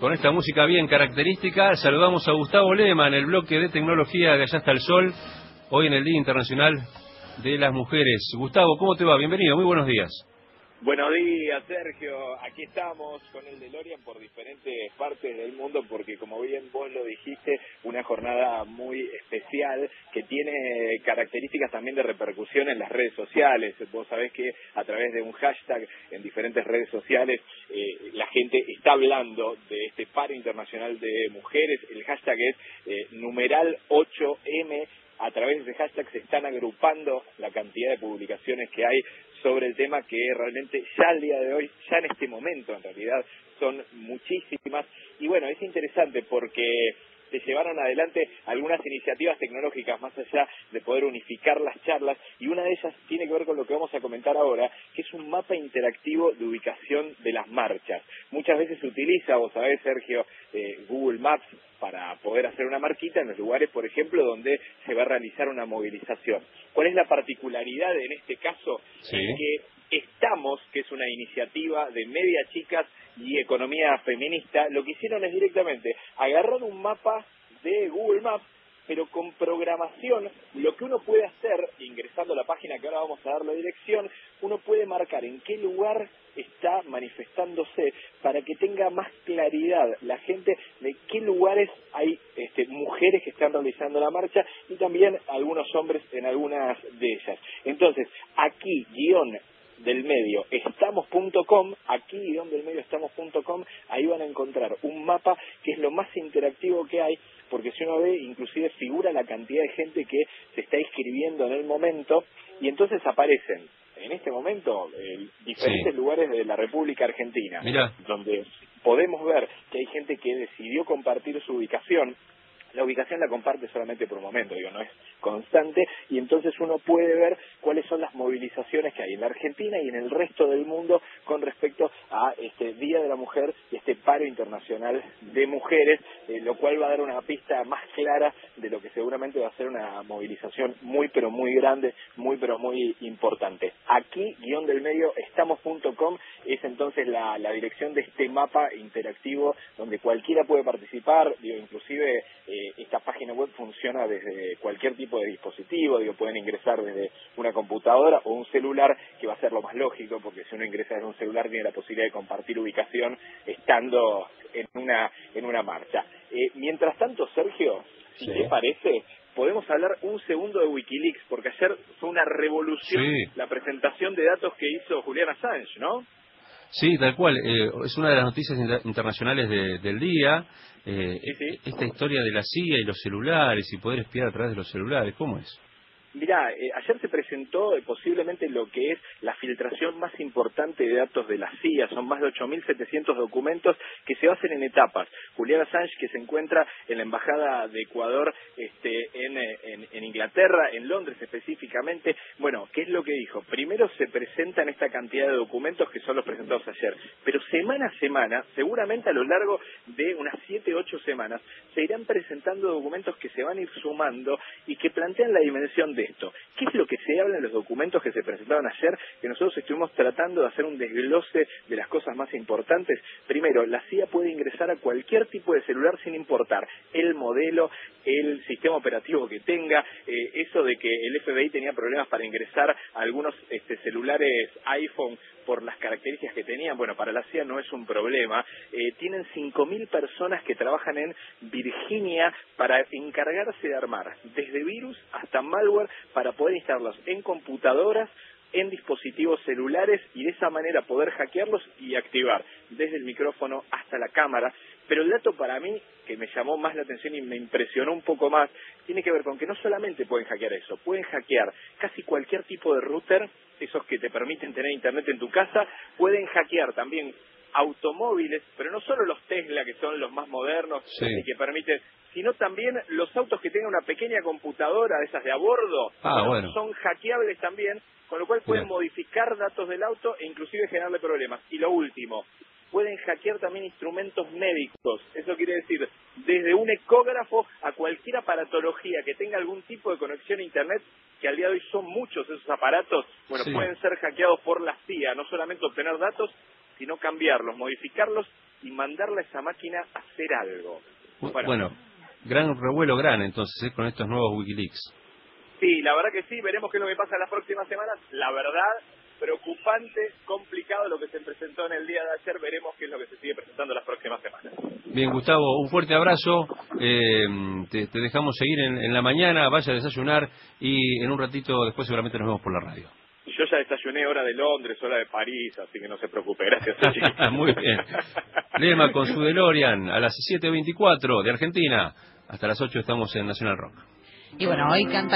Con esta música bien característica, saludamos a Gustavo Lema en el bloque de tecnología de Allá hasta el Sol, hoy en el Día Internacional de las Mujeres. Gustavo, ¿cómo te va? Bienvenido, muy buenos días. Buenos días, Sergio. Aquí estamos con el DeLorean por diferentes partes del mundo porque, como bien vos lo dijiste, una jornada muy especial que tiene características también de repercusión en las redes sociales. Vos sabés que a través de un hashtag en diferentes redes sociales eh, la gente está hablando de este paro internacional de mujeres. El hashtag es eh, numeral 8M a través de ese hashtag se están agrupando la cantidad de publicaciones que hay sobre el tema que realmente ya al día de hoy, ya en este momento en realidad, son muchísimas. Y bueno, es interesante porque se llevaron adelante algunas iniciativas tecnológicas más allá de poder unificar las charlas y una de ellas tiene que ver con lo que vamos a comentar ahora, es un mapa interactivo de ubicación de las marchas. Muchas veces se utiliza, vos sabés Sergio, eh, Google Maps para poder hacer una marquita en los lugares, por ejemplo, donde se va a realizar una movilización. ¿Cuál es la particularidad en este caso? que Estamos, que es una iniciativa de media chicas y economía feminista, lo que hicieron es directamente agarrar un mapa de Google Maps pero con programación, lo que uno puede hacer, ingresando a la página que ahora vamos a dar la dirección, uno puede marcar en qué lugar está manifestándose para que tenga más claridad la gente de qué lugares hay este, mujeres que están realizando la marcha y también algunos hombres en algunas de ellas. Entonces, aquí, guion del medio estamos.com, aquí guion del medio estamos.com, ahí van a encontrar un mapa que es lo más interactivo que hay porque si uno ve, inclusive figura la cantidad de gente que se está inscribiendo en el momento y entonces aparecen en este momento diferentes lugares de la República Argentina, donde podemos ver que hay gente que decidió compartir su ubicación la ubicación la comparte solamente por un momento, digo, no es constante, y entonces uno puede ver cuáles son las movilizaciones que hay en la Argentina y en el resto del mundo con respecto a este Día de la Mujer y este paro internacional de mujeres, eh, lo cual va a dar una pista más clara de lo que seguramente va a ser una movilización muy pero muy grande, muy pero muy importante. Aquí, guion del medio, estamos.com es entonces la, dirección de este mapa interactivo donde cualquiera puede participar, digo, inclusive eh, eh, esta página web funciona desde cualquier tipo de dispositivo, digo, pueden ingresar desde una computadora o un celular, que va a ser lo más lógico, porque si uno ingresa desde un celular tiene la posibilidad de compartir ubicación estando en una, en una marcha. Eh, mientras tanto, Sergio, si te parece, podemos hablar un segundo de Wikileaks, porque ayer fue una revolución la presentación de datos que hizo Julian Assange, ¿no? Sí, tal cual. Eh, es una de las noticias internacionales del día. Eh, esta historia de la CIA y los celulares y poder espiar a través de los celulares, ¿cómo es? Mira, eh, ayer se presentó eh, posiblemente lo que es la filtración más importante de datos de la CIA. Son más de 8.700 documentos que se hacen en etapas. Julián Assange, que se encuentra en la Embajada de Ecuador este, eh, en, en, Inglaterra, en Londres específicamente. Bueno, ¿qué es lo que dijo? Primero se presentan esta cantidad de documentos que son los presentados ayer. Pero semana a semana, seguramente a lo largo de unas 7, 8 semanas, se irán presentando documentos que se van a ir sumando y que plantean la dimensión ¿Qué es lo que se habla en los documentos que se presentaron ayer? Que nosotros estuvimos tratando de hacer un desglose de las cosas más importantes. Primero, la CIA puede ingresar a cualquier tipo de celular sin importar el modelo, el sistema operativo que tenga. Eh, eso de que el FBI tenía problemas para ingresar a algunos este, celulares iPhone por las características que tenían, bueno, para la CIA no es un problema. Eh, tienen 5.000 personas que trabajan en Virginia para encargarse de armar desde virus hasta malware para poder instalarlos en computadoras en dispositivos celulares y de esa manera poder hackearlos y activar desde el micrófono hasta la cámara. Pero el dato para mí que me llamó más la atención y me impresionó un poco más tiene que ver con que no solamente pueden hackear eso, pueden hackear casi cualquier tipo de router, esos que te permiten tener internet en tu casa, pueden hackear también automóviles, pero no solo los Tesla, que son los más modernos y que permiten, sino también los autos que tengan una pequeña computadora de esas de a bordo, ah, son hackeables también, con lo cual pueden modificar datos del auto e inclusive generarle problemas. Y lo último, pueden hackear también instrumentos médicos. Eso quiere decir, desde un ecógrafo a cualquier aparatología que tenga algún tipo de conexión a Internet, que al día de hoy son muchos esos aparatos, bueno, pueden ser hackeados por la CIA, no solamente obtener datos, sino cambiarlos, modificarlos y mandarle a esa máquina a hacer algo. Bueno, gran revuelo gran entonces ¿eh? con estos nuevos Wikileaks. Sí, la verdad que sí, veremos qué es lo que pasa en las próximas semanas. La verdad, preocupante, complicado lo que se presentó en el día de ayer, veremos qué es lo que se sigue presentando las próximas semanas. Bien, Gustavo, un fuerte abrazo, eh, te, dejamos seguir en, la mañana, vaya a desayunar y en un ratito después seguramente nos vemos por la radio. Yo ya desayuné hora de Londres, hora de París, así que no se preocupe, gracias. Muy bien. Lema con su DeLorean a las 7.24 de Argentina. Hasta las 8 estamos en Nacional Rock. Y bueno, hoy cantan